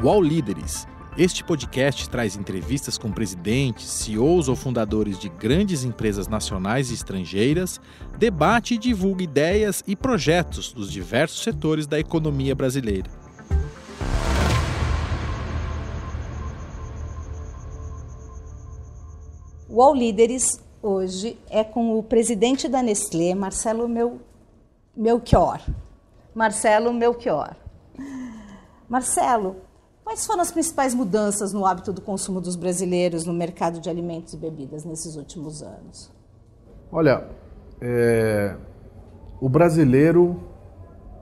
UOL Líderes. Este podcast traz entrevistas com presidentes, CEOs ou fundadores de grandes empresas nacionais e estrangeiras, debate e divulga ideias e projetos dos diversos setores da economia brasileira. O All Líderes hoje é com o presidente da Nestlé, Marcelo Mel... Melchior. Marcelo Melchior. Marcelo, quais foram as principais mudanças no hábito do consumo dos brasileiros no mercado de alimentos e bebidas nesses últimos anos? Olha, é... o brasileiro,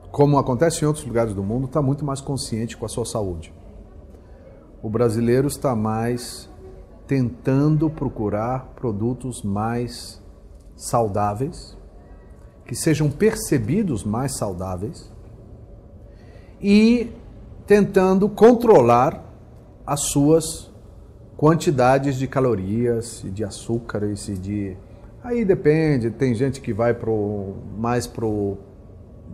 como acontece em outros lugares do mundo, está muito mais consciente com a sua saúde. O brasileiro está mais tentando procurar produtos mais saudáveis, que sejam percebidos mais saudáveis e tentando controlar as suas quantidades de calorias e de açúcares e de aí depende tem gente que vai pro mais pro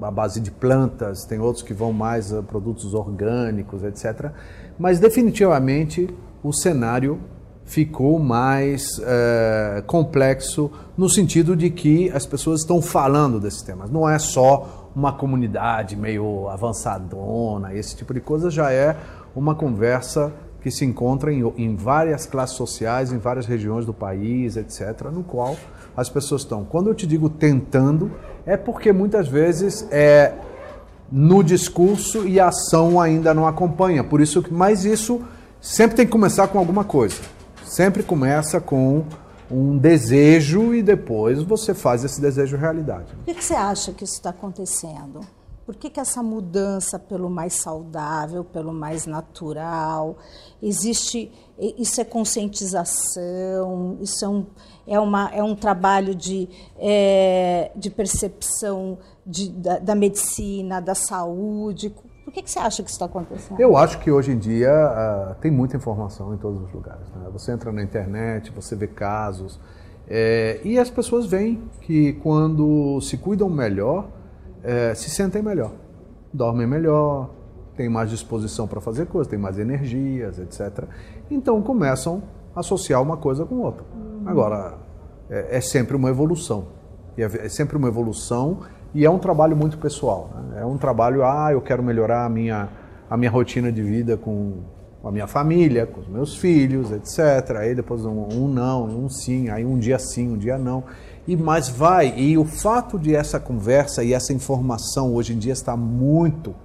a base de plantas tem outros que vão mais a produtos orgânicos etc mas definitivamente o cenário ficou mais é, complexo no sentido de que as pessoas estão falando desses temas. Não é só uma comunidade meio avançadona, esse tipo de coisa já é uma conversa que se encontra em, em várias classes sociais, em várias regiões do país, etc., no qual as pessoas estão. Quando eu te digo tentando, é porque muitas vezes é no discurso e a ação ainda não acompanha. Por isso, mas isso sempre tem que começar com alguma coisa. Sempre começa com um desejo e depois você faz esse desejo realidade. Por que, que você acha que isso está acontecendo? Por que, que essa mudança pelo mais saudável, pelo mais natural? Existe. Isso é conscientização, isso é um, é uma, é um trabalho de, é, de percepção de, da, da medicina, da saúde. Por que, que você acha que isso está acontecendo? Eu acho que hoje em dia uh, tem muita informação em todos os lugares. Né? Você entra na internet, você vê casos, é, e as pessoas veem que quando se cuidam melhor, é, se sentem melhor, dormem melhor, têm mais disposição para fazer coisas, têm mais energias, etc. Então começam a associar uma coisa com outra. Uhum. Agora, é, é sempre uma evolução. É, é sempre uma evolução e é um trabalho muito pessoal. Né? É um trabalho, ah, eu quero melhorar a minha, a minha rotina de vida com a minha família, com os meus filhos, etc. Aí depois um, um não, um sim, aí um dia sim, um dia não. E mais vai. E o fato de essa conversa e essa informação hoje em dia está muito,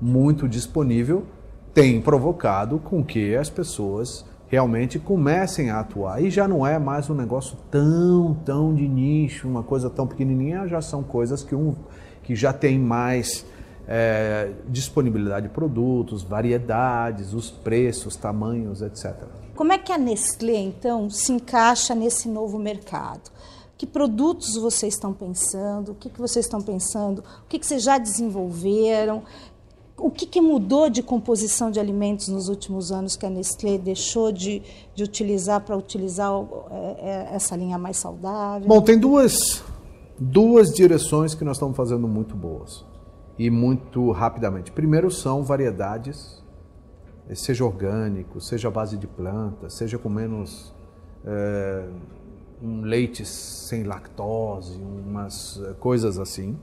muito disponível, tem provocado com que as pessoas realmente comecem a atuar. E já não é mais um negócio tão, tão de nicho, uma coisa tão pequenininha, já são coisas que, um, que já tem mais é, disponibilidade de produtos, variedades, os preços, tamanhos, etc. Como é que a Nestlé, então, se encaixa nesse novo mercado? Que produtos vocês estão pensando? O que, que vocês estão pensando? O que, que vocês já desenvolveram? O que, que, mudou de composição de alimentos nos últimos anos que a Nestlé deixou de, de utilizar para utilizar é, é, essa linha mais saudável? Bom, tem duas, duas direções que nós estamos fazendo muito boas e muito rapidamente. Primeiro são variedades, seja orgânico, seja base de plantas, seja com menos é, um leite sem lactose, umas coisas assim.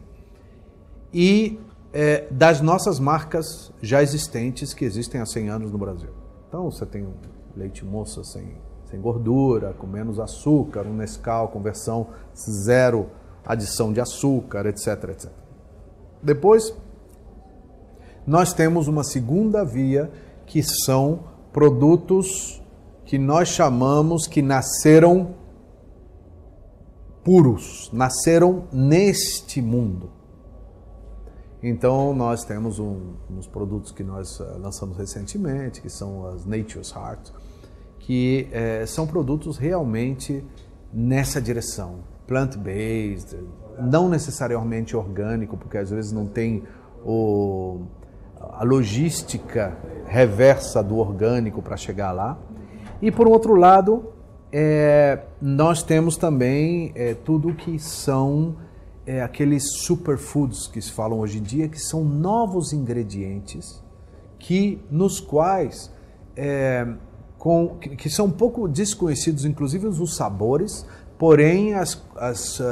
E é, das nossas marcas já existentes que existem há 100 anos no Brasil. Então você tem um leite moça sem, sem gordura, com menos açúcar, um Nescau com versão zero adição de açúcar, etc, etc. Depois, nós temos uma segunda via que são produtos que nós chamamos que nasceram puros, nasceram neste mundo. Então nós temos um, uns produtos que nós uh, lançamos recentemente, que são as Nature's Heart, que eh, são produtos realmente nessa direção, plant-based, não necessariamente orgânico, porque às vezes não tem o, a logística reversa do orgânico para chegar lá. E por outro lado, é, nós temos também é, tudo que são é, aqueles superfoods que se falam hoje em dia, que são novos ingredientes que nos quais é, com, que, que, são um pouco desconhecidos, inclusive os sabores, porém as, as uh,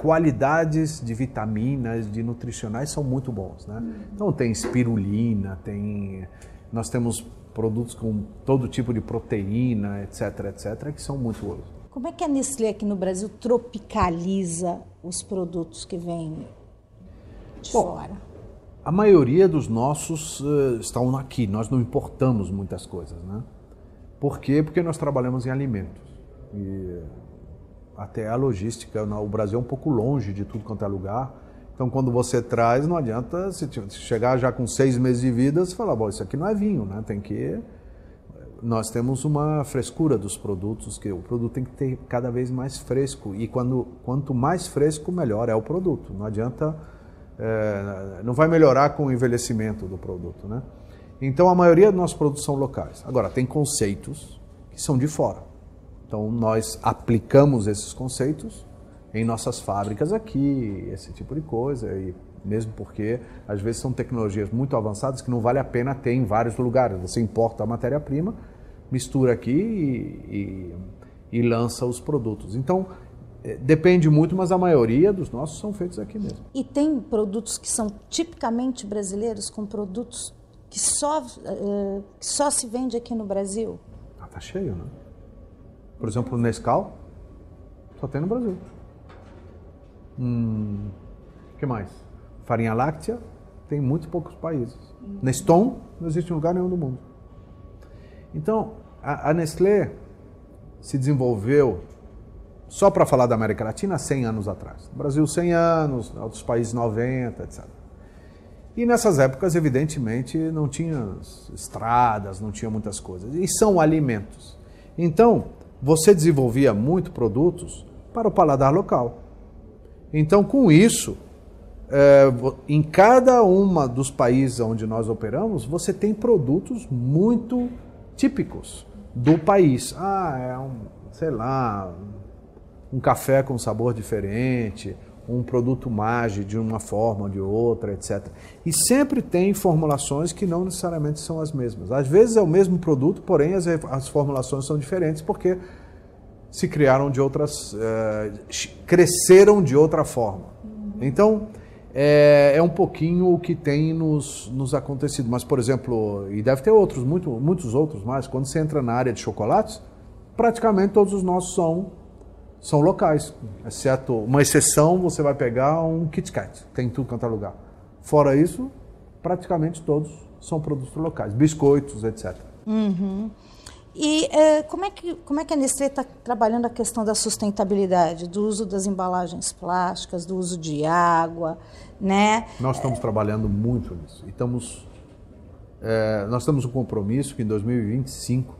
qualidades de vitaminas, de nutricionais são muito bons, né? Então tem espirulina, tem nós temos produtos com todo tipo de proteína, etc, etc, que são muito bons. Como é que a Nestlé aqui no Brasil tropicaliza os produtos que vêm de Bom, fora? A maioria dos nossos uh, estão aqui, nós não importamos muitas coisas, né? Por quê? Porque nós trabalhamos em alimentos. E até a logística, o Brasil é um pouco longe de tudo quanto é lugar. Então, quando você traz, não adianta se chegar já com seis meses de vida, você falar, bom, isso aqui não é vinho, né? Tem que nós temos uma frescura dos produtos, que o produto tem que ter cada vez mais fresco. E quando, quanto mais fresco, melhor é o produto. Não adianta, é, não vai melhorar com o envelhecimento do produto. Né? Então a maioria dos nossos produtos são locais. Agora, tem conceitos que são de fora. Então nós aplicamos esses conceitos em nossas fábricas aqui, esse tipo de coisa. E mesmo porque às vezes são tecnologias muito avançadas que não vale a pena ter em vários lugares. Você importa a matéria-prima mistura aqui e, e, e lança os produtos. Então, é, depende muito, mas a maioria dos nossos são feitos aqui mesmo. E tem produtos que são tipicamente brasileiros, com produtos que só, uh, que só se vende aqui no Brasil? Ah, tá cheio, né? Por exemplo, o Nescau só tem no Brasil. Hum, que mais? Farinha láctea tem em muito poucos países. Hum. Neston não existe em lugar nenhum do mundo. Então, a, Nestlé se desenvolveu, só para falar da América Latina, 100 anos atrás. Brasil, 100 anos, outros países, 90, etc. E nessas épocas, evidentemente, não tinha estradas, não tinha muitas coisas. E são alimentos. Então, você desenvolvia muito produtos para o paladar local. Então, com isso, é, em cada uma dos países onde nós operamos, você tem produtos muito típicos do país. Ah, é um, sei lá, um café com sabor diferente, um produto mágico de uma forma ou de outra, etc. E sempre tem formulações que não necessariamente são as mesmas. Às vezes é o mesmo produto, porém as, as formulações são diferentes porque se criaram de outras, uh, cresceram de outra forma. Então, é, é, um pouquinho o que tem nos, nos acontecido. Mas, por exemplo, e deve ter outros, muito, muitos outros mais, quando você entra na área de chocolates, praticamente todos os nossos são, são locais. Exceto uma exceção, você vai pegar um Kit Kat, tem tudo quanto é lugar. Fora isso, praticamente todos são produtos locais, biscoitos, etc. Uhum. E é, como, é que, como é que a Nestlé está trabalhando a questão da sustentabilidade, do uso das embalagens plásticas, do uso de água, né? Nós estamos trabalhando muito nisso. E estamos, é, nós temos um compromisso que em 2025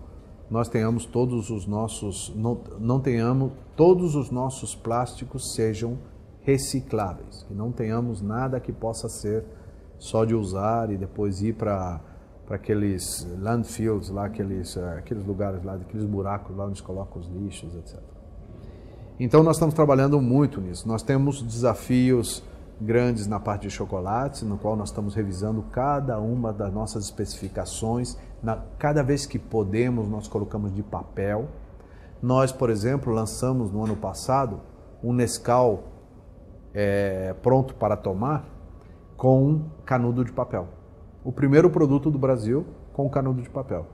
nós tenhamos todos os nossos, não, não tenhamos, todos os nossos plásticos sejam recicláveis, que não tenhamos nada que possa ser só de usar e depois ir para para aqueles landfills lá, aqueles, uh, aqueles lugares lá, aqueles buracos lá onde colocam os lixos, etc. Então nós estamos trabalhando muito nisso. Nós temos desafios grandes na parte de chocolates, no qual nós estamos revisando cada uma das nossas especificações. Na, cada vez que podemos, nós colocamos de papel. Nós, por exemplo, lançamos no ano passado um Nescau é, pronto para tomar com canudo de papel o primeiro produto do Brasil com canudo de papel.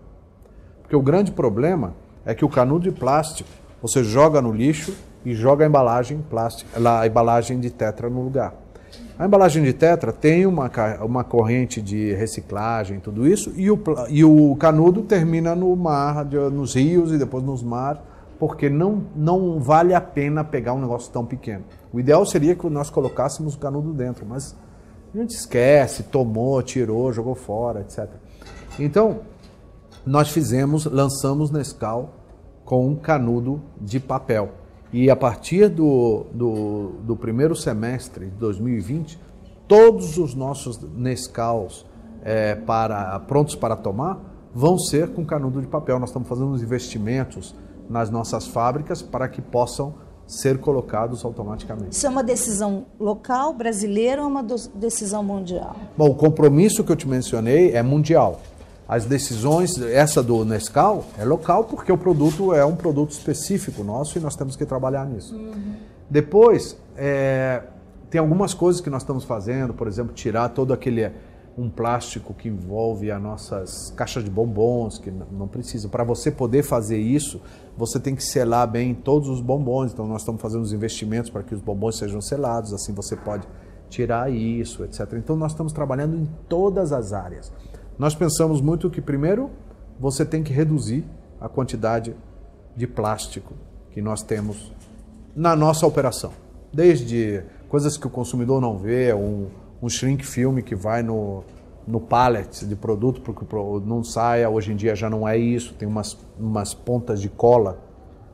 Porque o grande problema é que o canudo de plástico você joga no lixo e joga a embalagem plástica, a embalagem de tetra no lugar. A embalagem de tetra tem uma, uma corrente de reciclagem, tudo isso, e o, e o canudo termina no mar, nos rios e depois nos mares, porque não, não vale a pena pegar um negócio tão pequeno. O ideal seria que nós colocássemos o canudo dentro, mas a gente esquece, tomou, tirou, jogou fora, etc. Então, nós fizemos, lançamos Nescau com um canudo de papel. E a partir do, do, do primeiro semestre de 2020, todos os nossos Nescaus é, para, prontos para tomar vão ser com canudo de papel. Nós estamos fazendo uns investimentos nas nossas fábricas para que possam ser colocados automaticamente. Isso é uma decisão local, brasileira ou uma decisão mundial? Bom, o compromisso que eu te mencionei é mundial. As decisões, essa do Nescau, é local porque o produto é um produto específico nosso e nós temos que trabalhar nisso. Uhum. Depois, é, tem algumas coisas que nós estamos fazendo, por exemplo, tirar todo aquele um plástico que envolve as nossas caixas de bombons, que não precisa. Para você poder fazer isso, você tem que selar bem todos os bombons. Então, nós estamos fazendo os investimentos para que os bombons sejam selados, assim você pode tirar isso, etc. Então, nós estamos trabalhando em todas as áreas. Nós pensamos muito que, primeiro, você tem que reduzir a quantidade de plástico que nós temos na nossa operação. Desde coisas que o consumidor não vê, um um shrink filme que vai no, no pallet de produto porque não saia. Hoje em dia já não é isso, tem umas, umas pontas de cola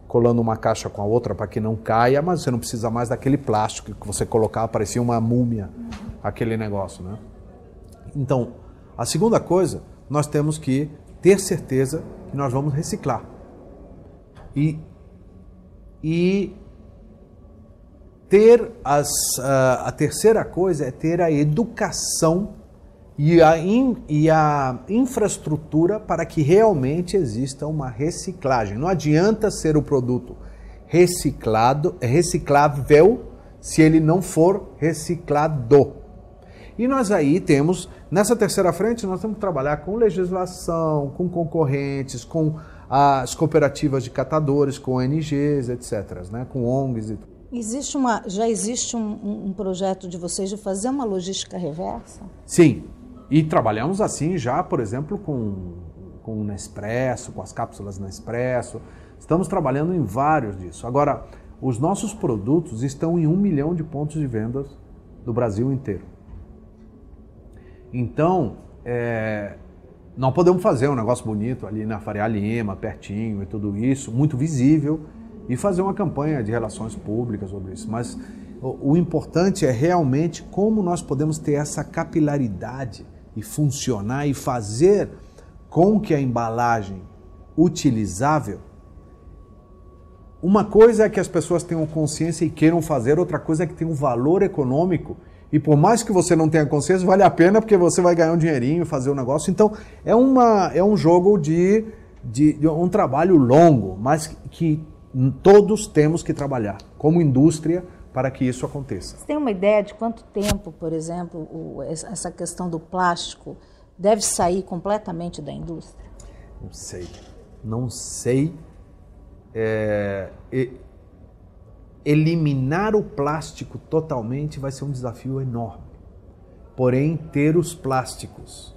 colando uma caixa com a outra para que não caia, mas você não precisa mais daquele plástico que você colocava, parecia uma múmia, aquele negócio, né? Então, a segunda coisa, nós temos que ter certeza que nós vamos reciclar. E, e ter as, a, a terceira coisa é ter a educação e a, in, e a infraestrutura para que realmente exista uma reciclagem. Não adianta ser o produto reciclado, reciclável, se ele não for reciclado. E nós aí temos, nessa terceira frente, nós temos que trabalhar com legislação, com concorrentes, com as cooperativas de catadores, com ONGs, etc., né? com ONGs e tudo. Existe uma, já existe um, um, projeto de vocês de fazer uma logística reversa? Sim, e trabalhamos assim já, por exemplo, com, com o Nespresso, com as cápsulas Nespresso. Estamos trabalhando em vários disso. Agora, os nossos produtos estão em um milhão de pontos de vendas do Brasil inteiro. Então, é, não podemos fazer um negócio bonito ali na Faria Lima, pertinho e tudo isso, muito visível e fazer uma campanha de relações públicas sobre isso. Mas o, o importante é realmente como nós podemos ter essa capilaridade e funcionar e fazer com que a embalagem utilizável. Uma coisa é que as pessoas tenham consciência e queiram fazer, outra coisa é que tem um valor econômico. E por mais que você não tenha consciência, vale a pena porque você vai ganhar um dinheirinho, fazer o um negócio. Então, é, uma, é um jogo de, de, de um trabalho longo, mas que todos temos que trabalhar como indústria para que isso aconteça. Você tem uma ideia de quanto tempo, por exemplo, o, essa questão do plástico deve sair completamente da indústria? Não sei. Não sei. É, eliminar o plástico totalmente vai ser um desafio enorme. Porém, ter os plásticos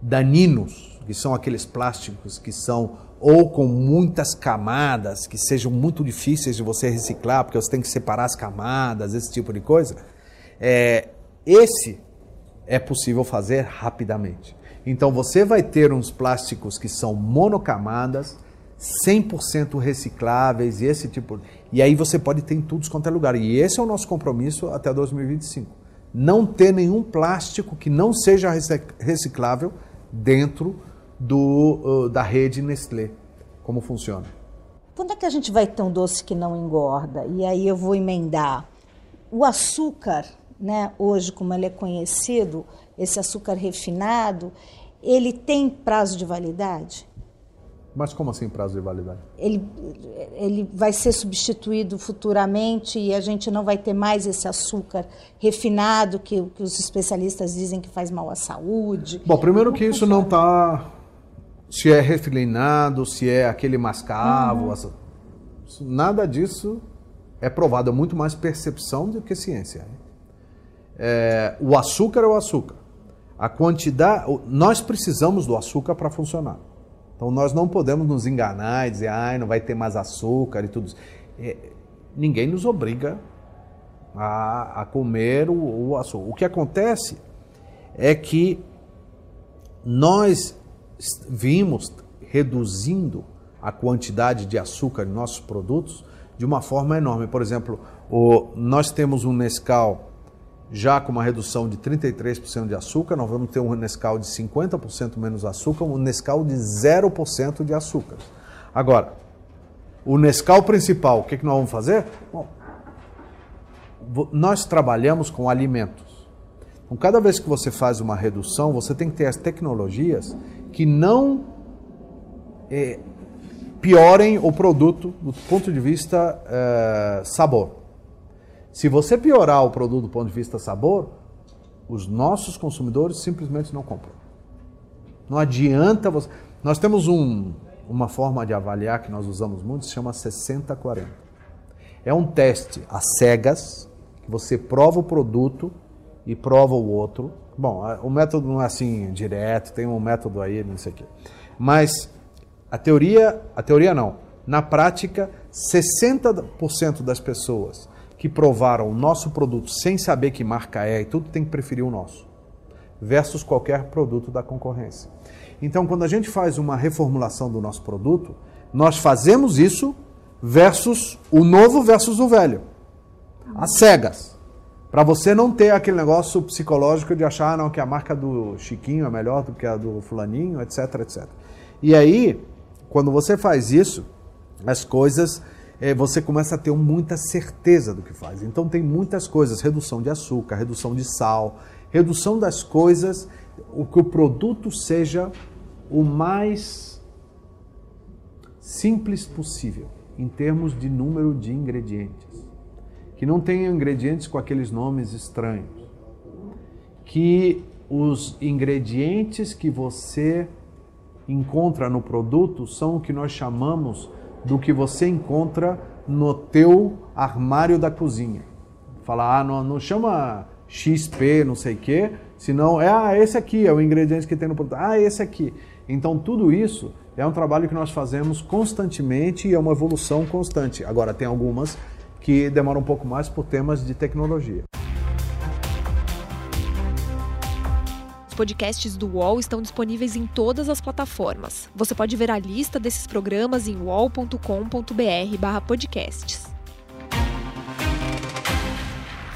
daninos, que são aqueles plásticos que são ou com muitas camadas que sejam muito difíceis de você reciclar, porque você tem que separar as camadas, esse tipo de coisa, é, esse é possível fazer rapidamente. Então você vai ter uns plásticos que são monocamadas, 100% recicláveis e esse tipo. E aí você pode ter em tudo quanto é lugar. E esse é o nosso compromisso até 2025. Não ter nenhum plástico que não seja reciclável dentro do, uh, da rede Nestlé. Como funciona? Quando é que a gente vai ter um doce que não engorda? E aí eu vou emendar. O açúcar, né, hoje como ele é conhecido, esse açúcar refinado, ele tem prazo de validade? Mas como assim prazo de validade? Ele, ele vai ser substituído futuramente e a gente não vai ter mais esse açúcar refinado que, que os especialistas dizem que faz mal à saúde. Bom, primeiro que isso não está se é refinado, se é aquele mascavo, uhum. nada disso é provado, é muito mais percepção do que ciência. É, o açúcar é o açúcar. A quantidade, nós precisamos do açúcar para funcionar. Então nós não podemos nos enganar e dizer, ai, não vai ter mais açúcar e tudo isso. É, ninguém nos obriga a, a comer o, o açúcar. O que acontece é que nós vimos reduzindo a quantidade de açúcar em nossos produtos de uma forma enorme. Por exemplo, o, nós temos um Nescau já com uma redução de 33% de açúcar, nós vamos ter um Nescau de 50% menos açúcar, um Nescau de 0% de açúcar. Agora, o Nescau principal, o que, que nós vamos fazer? Bom, nós trabalhamos com alimentos. Então, cada vez que você faz uma redução, você tem que ter as tecnologias que não é, piorem o produto do ponto de vista é, sabor. Se você piorar o produto do ponto de vista sabor, os nossos consumidores simplesmente não compram. Não adianta você. Nós temos um, uma forma de avaliar que nós usamos muito, se chama 60-40. É um teste às cegas, que você prova o produto e prova o outro. Bom, o método não é assim direto, tem um método aí, não sei o quê. Mas a teoria, a teoria não. Na prática, 60% das pessoas que provaram o nosso produto sem saber que marca é e tudo tem que preferir o nosso, versus qualquer produto da concorrência. Então, quando a gente faz uma reformulação do nosso produto, nós fazemos isso versus o novo versus o velho. As cegas. Para você não ter aquele negócio psicológico de achar não, que a marca do Chiquinho é melhor do que a do fulaninho, etc, etc. E aí, quando você faz isso, as coisas é, você começa a ter muita certeza do que faz. Então tem muitas coisas, redução de açúcar, redução de sal, redução das coisas, o que o produto seja o mais simples possível em termos de número de ingredientes. Que não tenha ingredientes com aqueles nomes estranhos. Que os ingredientes que você encontra no produto são o que nós chamamos do que você encontra no teu armário da cozinha. Falar, ah, não, não chama XP, não sei o quê, senão é, ah, esse aqui é o ingrediente que tem no produto. Ah, esse aqui. Então, tudo isso é um trabalho que nós fazemos constantemente e é uma evolução constante. Agora, tem algumas que demoram um pouco mais por temas de tecnologia. podcasts do UOL estão disponíveis em todas as plataformas. Você pode ver a lista desses programas em uol.com.br/podcasts.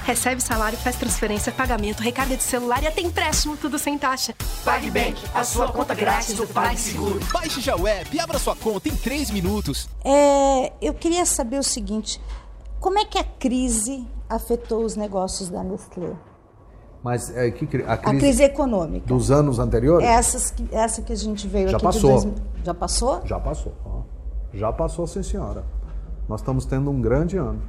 Recebe salário, faz transferência, pagamento, recarga de celular e até empréstimo, tudo sem taxa. PagBank, a sua conta grátis do PagSeguro. Baixe já o app e abra sua conta em 3 minutos. É, eu queria saber o seguinte, como é que a crise afetou os negócios da Nestlé? Mas é, que, a, crise a crise econômica. Dos anos anteriores? Essas, essa que a gente veio já aqui passou. de Já passou? Já passou. Já passou, sim, senhora. Nós estamos tendo um grande ano.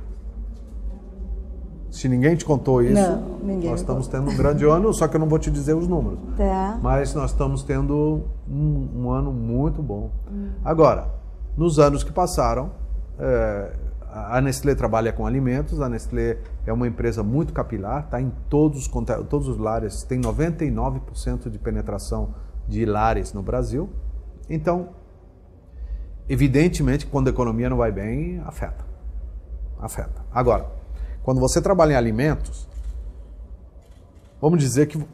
Se ninguém te contou isso, não, ninguém nós estamos tendo um grande ano, só que eu não vou te dizer os números. Tá. Mas nós estamos tendo um, um ano muito bom. Hum. Agora, nos anos que passaram, é, a Nestlé trabalha com alimentos, a Nestlé é uma empresa muito capilar, está em todos, todos os lares, tem 99% de penetração de lares no Brasil. Então, evidentemente, quando a economia não vai bem, afeta. Afeta. Agora, quando você trabalha em alimentos, vamos dizer que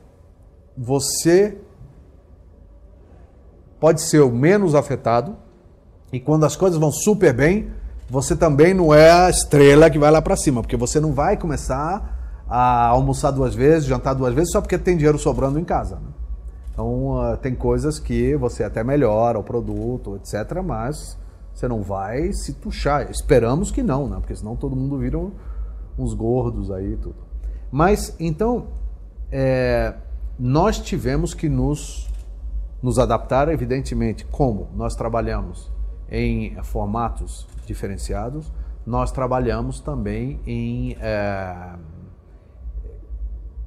você pode ser o menos afetado e quando as coisas vão super bem, você também não é a estrela que vai lá para cima, porque você não vai começar a almoçar duas vezes, jantar duas vezes, só porque tem dinheiro sobrando em casa. Né? Então, uh, tem coisas que você até melhora o produto, etc., mas você não vai se tuchar. Esperamos que não, né? porque senão todo mundo vira uns gordos aí tudo. Mas, então, é, nós tivemos que nos, nos adaptar, evidentemente, como nós trabalhamos em formatos diferenciados. Nós trabalhamos também em é,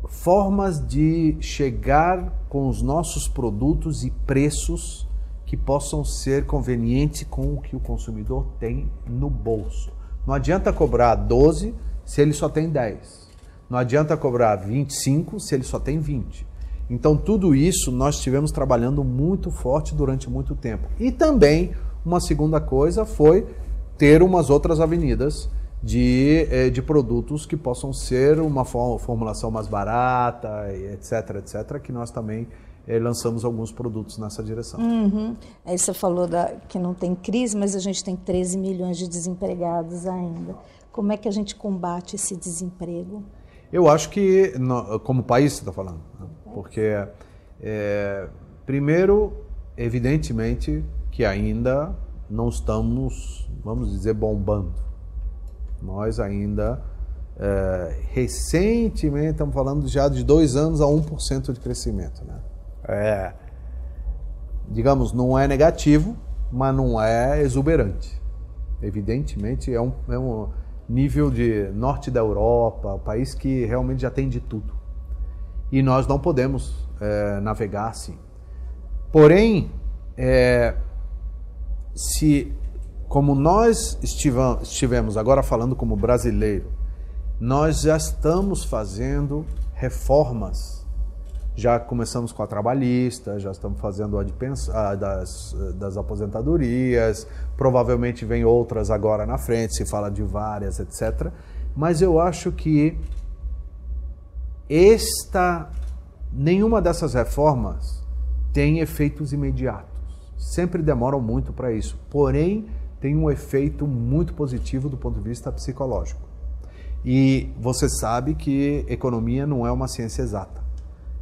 formas de chegar com os nossos produtos e preços que possam ser convenientes com o que o consumidor tem no bolso. Não adianta cobrar 12 se ele só tem 10. Não adianta cobrar 25 se ele só tem 20. Então, tudo isso nós estivemos trabalhando muito forte durante muito tempo. E também, uma segunda coisa foi ter umas outras avenidas de, eh, de produtos que possam ser uma formulação mais barata, etc, etc, que nós também eh, lançamos alguns produtos nessa direção. Uhum. Aí você falou da, que não tem crise, mas a gente tem 13 milhões de desempregados ainda. Como é que a gente combate esse desemprego? Eu acho que, como país, você está falando, né? porque, é, primeiro, evidentemente que ainda não estamos, vamos dizer, bombando. Nós ainda é, recentemente, estamos falando já de dois anos a 1% de crescimento. Né? É, digamos, não é negativo, mas não é exuberante. Evidentemente, é um, é um nível de norte da Europa, país que realmente já tem de tudo. E nós não podemos é, navegar assim. Porém, é, se como nós estivemos agora falando como brasileiro, nós já estamos fazendo reformas. Já começamos com a trabalhista, já estamos fazendo a, de a das, das aposentadorias, provavelmente vem outras agora na frente, se fala de várias, etc. Mas eu acho que esta nenhuma dessas reformas tem efeitos imediatos. Sempre demoram muito para isso. Porém, tem um efeito muito positivo do ponto de vista psicológico. E você sabe que economia não é uma ciência exata.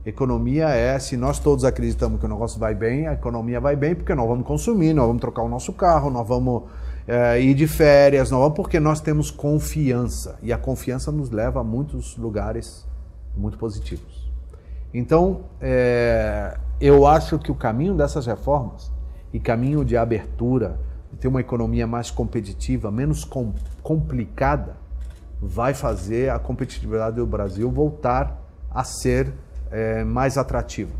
Economia é, se nós todos acreditamos que o negócio vai bem, a economia vai bem porque nós vamos consumir, nós vamos trocar o nosso carro, nós vamos é, ir de férias, nós vamos porque nós temos confiança. E a confiança nos leva a muitos lugares muito positivos. Então, é, eu acho que o caminho dessas reformas e caminho de abertura, de ter uma economia mais competitiva, menos com, complicada, vai fazer a competitividade do Brasil voltar a ser é, mais atrativa.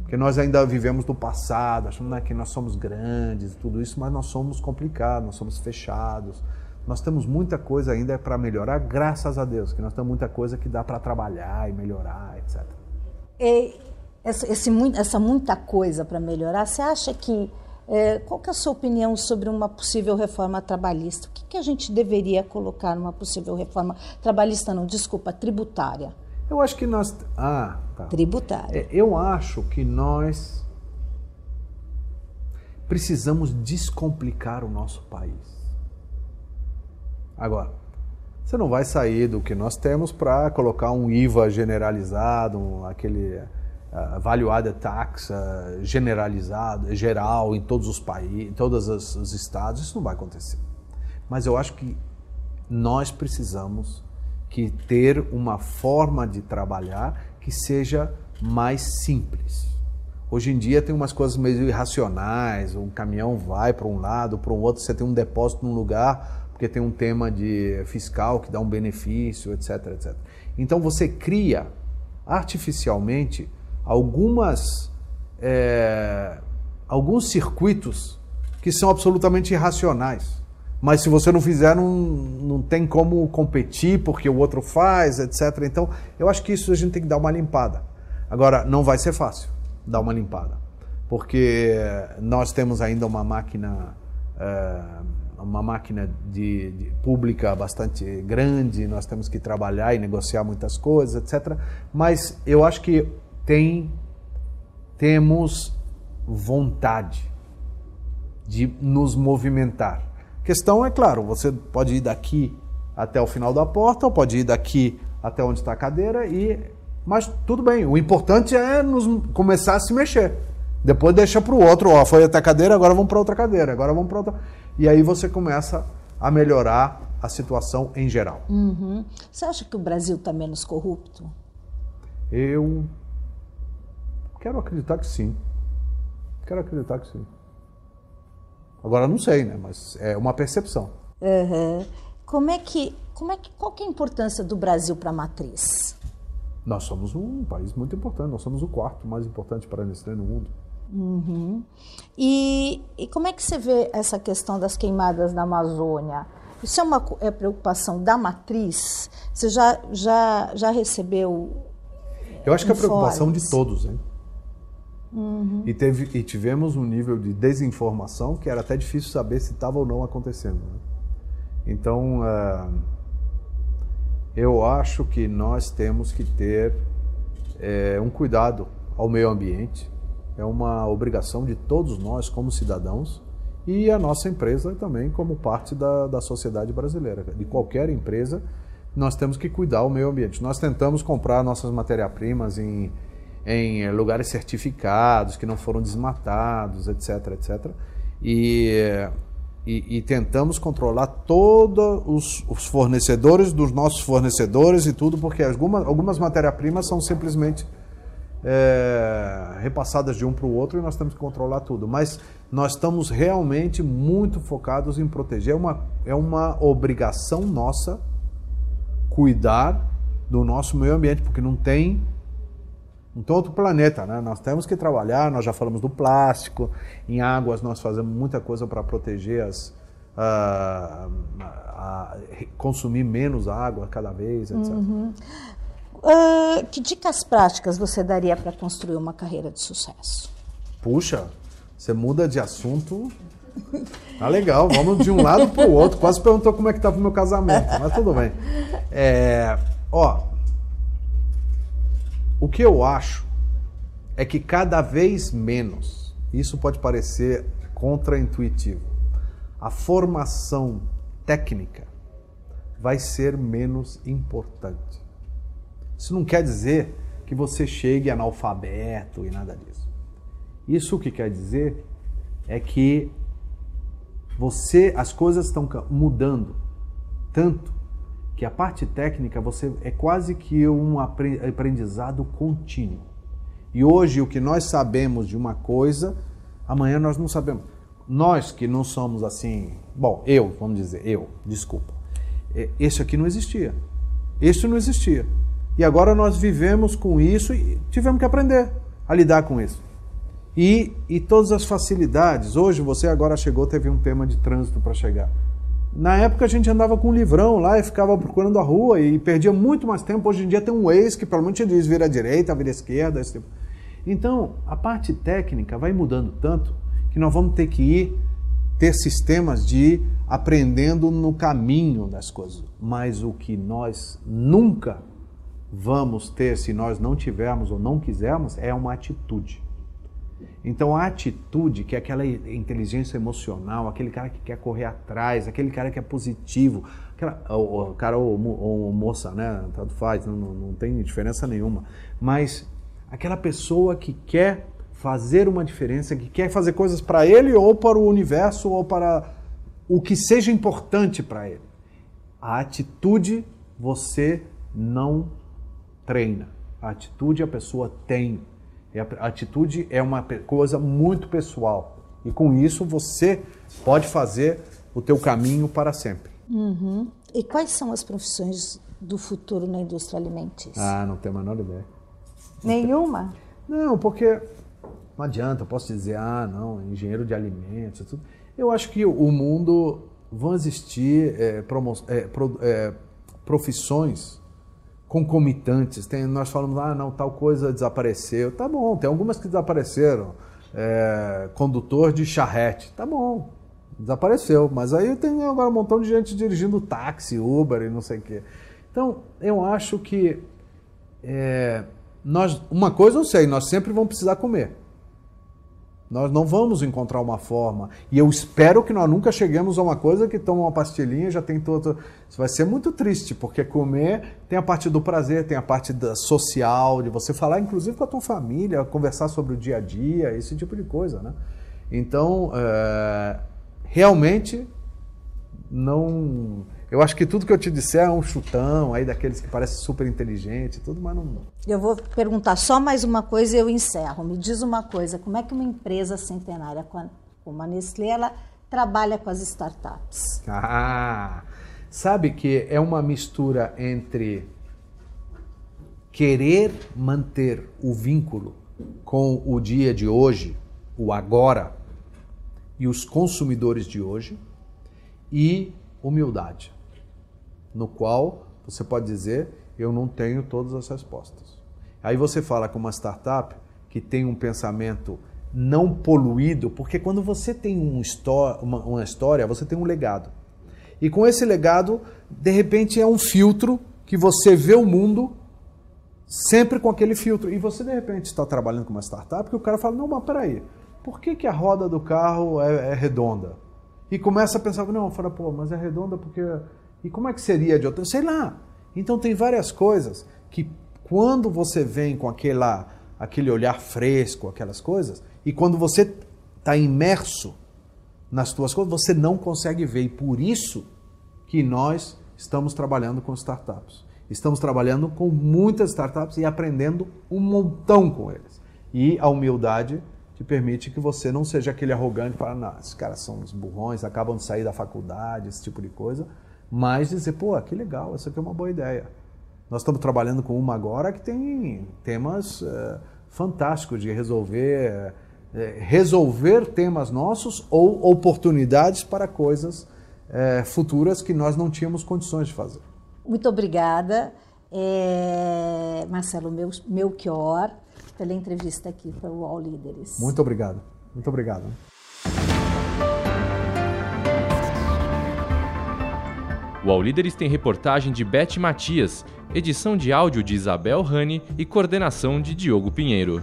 Porque nós ainda vivemos do passado, achamos que nós somos grandes e tudo isso, mas nós somos complicados, nós somos fechados. Nós temos muita coisa ainda para melhorar, graças a Deus, que nós temos muita coisa que dá para trabalhar e melhorar, etc. E essa, esse, essa muita coisa para melhorar, você acha que é, qual que é a sua opinião sobre uma possível reforma trabalhista? O que, que a gente deveria colocar numa possível reforma trabalhista? Não, desculpa, tributária. Eu acho que nós. Ah, tá. Tributária. É, eu acho que nós precisamos descomplicar o nosso país. Agora, você não vai sair do que nós temos para colocar um IVA generalizado, um, aquele uh, value added tax uh, generalizado, geral em todos os países, em todos os, os estados, isso não vai acontecer. Mas eu acho que nós precisamos que ter uma forma de trabalhar que seja mais simples. Hoje em dia tem umas coisas meio irracionais, um caminhão vai para um lado, para um outro, você tem um depósito num lugar porque tem um tema de fiscal que dá um benefício, etc, etc. Então você cria artificialmente algumas é, alguns circuitos que são absolutamente irracionais. Mas se você não fizer, não, não tem como competir porque o outro faz, etc. Então, eu acho que isso a gente tem que dar uma limpada. Agora, não vai ser fácil dar uma limpada, porque nós temos ainda uma máquina, é, uma máquina de, de, pública bastante grande, nós temos que trabalhar e negociar muitas coisas, etc. Mas eu acho que tem temos vontade de nos movimentar. A questão é claro, você pode ir daqui até o final da porta, ou pode ir daqui até onde está a cadeira e mas tudo bem, o importante é nos começar a se mexer. Depois deixa para o outro, ó, foi até a cadeira, agora vamos para outra cadeira, agora vamos para outra. E aí você começa a melhorar a situação em geral. Uhum. Você acha que o Brasil está menos corrupto? Eu Quero acreditar que sim. Quero acreditar que sim. Agora não sei, né? Mas é uma percepção. Uhum. Como é que, como é que, qual que é a importância do Brasil para a matriz? Nós somos um país muito importante. Nós somos o quarto mais importante para a Nestlé no mundo. Uhum. E, e como é que você vê essa questão das queimadas na Amazônia? Isso é uma é preocupação da matriz? Você já, já, já recebeu. Eu acho que é a preocupação de todos, hein? Uhum. E, teve, e tivemos um nível de desinformação que era até difícil saber se estava ou não acontecendo. Né? Então, uh, eu acho que nós temos que ter é, um cuidado ao meio ambiente. É uma obrigação de todos nós, como cidadãos, e a nossa empresa também, como parte da, da sociedade brasileira. De qualquer empresa, nós temos que cuidar do meio ambiente. Nós tentamos comprar nossas matérias-primas em em lugares certificados, que não foram desmatados, etc, etc. E e, e tentamos controlar todos os, os, fornecedores dos nossos fornecedores e tudo, porque algumas, algumas matérias-primas são simplesmente é, repassadas de um para o outro e nós temos que controlar tudo. Mas nós estamos realmente muito focados em proteger. É uma, é uma obrigação nossa cuidar do nosso meio ambiente, porque não tem não tem outro planeta, né? Nós temos que trabalhar, nós já falamos do plástico, em águas nós fazemos muita coisa para proteger as, uh, uh, consumir menos água cada vez, etc. Uhum. Uh, que dicas práticas você daria para construir uma carreira de sucesso? Puxa, você muda de assunto. Tá legal, vamos de um lado para o outro. Quase perguntou como é que estava o meu casamento, mas tudo bem. É, ó, o que eu acho é que cada vez menos, isso pode parecer contraintuitivo, a formação técnica vai ser menos importante. Isso não quer dizer que você chegue analfabeto e nada disso. Isso o que quer dizer é que você, as coisas estão mudando tanto que a parte técnica você é quase que um aprendizado contínuo. E hoje o que nós sabemos de uma coisa, amanhã nós não sabemos. Nós que não somos assim, bom, eu, vamos dizer, eu, desculpa. Esse aqui não existia. Isso não existia. E agora nós vivemos com isso e tivemos que aprender a lidar com isso. E, e todas as facilidades. Hoje você agora chegou, teve um tema de trânsito para chegar. Na época a gente andava com um livrão lá e ficava procurando a rua e perdia muito mais tempo. Hoje em dia tem um Waze que pelo menos te diz vira à direita, vira à esquerda. Esse tipo. Então a parte técnica vai mudando tanto que nós vamos ter que ir ter sistemas de ir aprendendo no caminho das coisas. Mas o que nós nunca vamos ter se nós não tivermos ou não quisermos é uma atitude. Então a atitude, que é aquela inteligência emocional, aquele cara que quer correr atrás, aquele cara que é positivo, aquela, o, o cara ou, ou, moça, né? Tanto faz, não, não, não tem diferença nenhuma. Mas aquela pessoa que quer fazer uma diferença, que quer fazer coisas para ele ou para o universo ou para o que seja importante para ele. A atitude você não treina. A atitude a pessoa tem. A atitude é uma coisa muito pessoal. E com isso você pode fazer o teu caminho para sempre. Uhum. E quais são as profissões do futuro na indústria alimentícia? Ah, não tenho a menor ideia. Nenhuma? Não, porque não adianta, eu posso dizer, ah, não, engenheiro de alimentos, tudo. Eu acho que o mundo vão existir é, promo, é, pro, é, profissões concomitantes. Tem, nós falamos, ah, não, tal coisa desapareceu. Tá bom, tem algumas que desapareceram. É, condutor de charrete, tá bom, desapareceu. Mas aí tem agora um montão de gente dirigindo táxi, Uber e não sei o quê. Então, eu acho que é, nós, uma coisa eu sei, nós sempre vamos precisar comer. Nós não vamos encontrar uma forma. E eu espero que nós nunca cheguemos a uma coisa que toma uma pastilhinha já tem todo. Isso vai ser muito triste, porque comer tem a parte do prazer, tem a parte da social, de você falar, inclusive com a tua família, conversar sobre o dia a dia, esse tipo de coisa, né? Então, é, realmente, não eu acho que tudo que eu te disser é um chutão aí daqueles que parecem super inteligente, tudo, mas não. Eu vou perguntar só mais uma coisa e eu encerro. Me diz uma coisa: como é que uma empresa centenária como a Nestlé ela trabalha com as startups? Ah, sabe que é uma mistura entre querer manter o vínculo com o dia de hoje, o agora e os consumidores de hoje e humildade no qual você pode dizer eu não tenho todas as respostas. Aí você fala com uma startup que tem um pensamento não poluído, porque quando você tem um uma, uma história, você tem um legado. E com esse legado, de repente é um filtro que você vê o mundo sempre com aquele filtro. E você, de repente, está trabalhando com uma startup que o cara fala: não, mas peraí, por que, que a roda do carro é, é redonda? E começa a pensar: não, fala, pô, mas é redonda porque e como é que seria de outra? Sei lá. Então tem várias coisas que quando você vem com aquela, aquele olhar fresco, aquelas coisas, e quando você está imerso nas tuas coisas, você não consegue ver. E por isso que nós estamos trabalhando com startups. Estamos trabalhando com muitas startups e aprendendo um montão com eles. E a humildade te permite que você não seja aquele arrogante para, não, esses caras são uns burrões, acabam de sair da faculdade, esse tipo de coisa, mas dizer, pô, que legal, essa aqui é uma boa ideia. Nós estamos trabalhando com uma agora que tem temas é, fantásticos de resolver, é, resolver temas nossos ou oportunidades para coisas é, futuras que nós não tínhamos condições de fazer. Muito obrigada, é, Marcelo Melchior, pela entrevista aqui para o All Líderes. Muito obrigado. Muito obrigado. O All Líderes tem reportagem de Beth Matias, edição de áudio de Isabel Rani e coordenação de Diogo Pinheiro.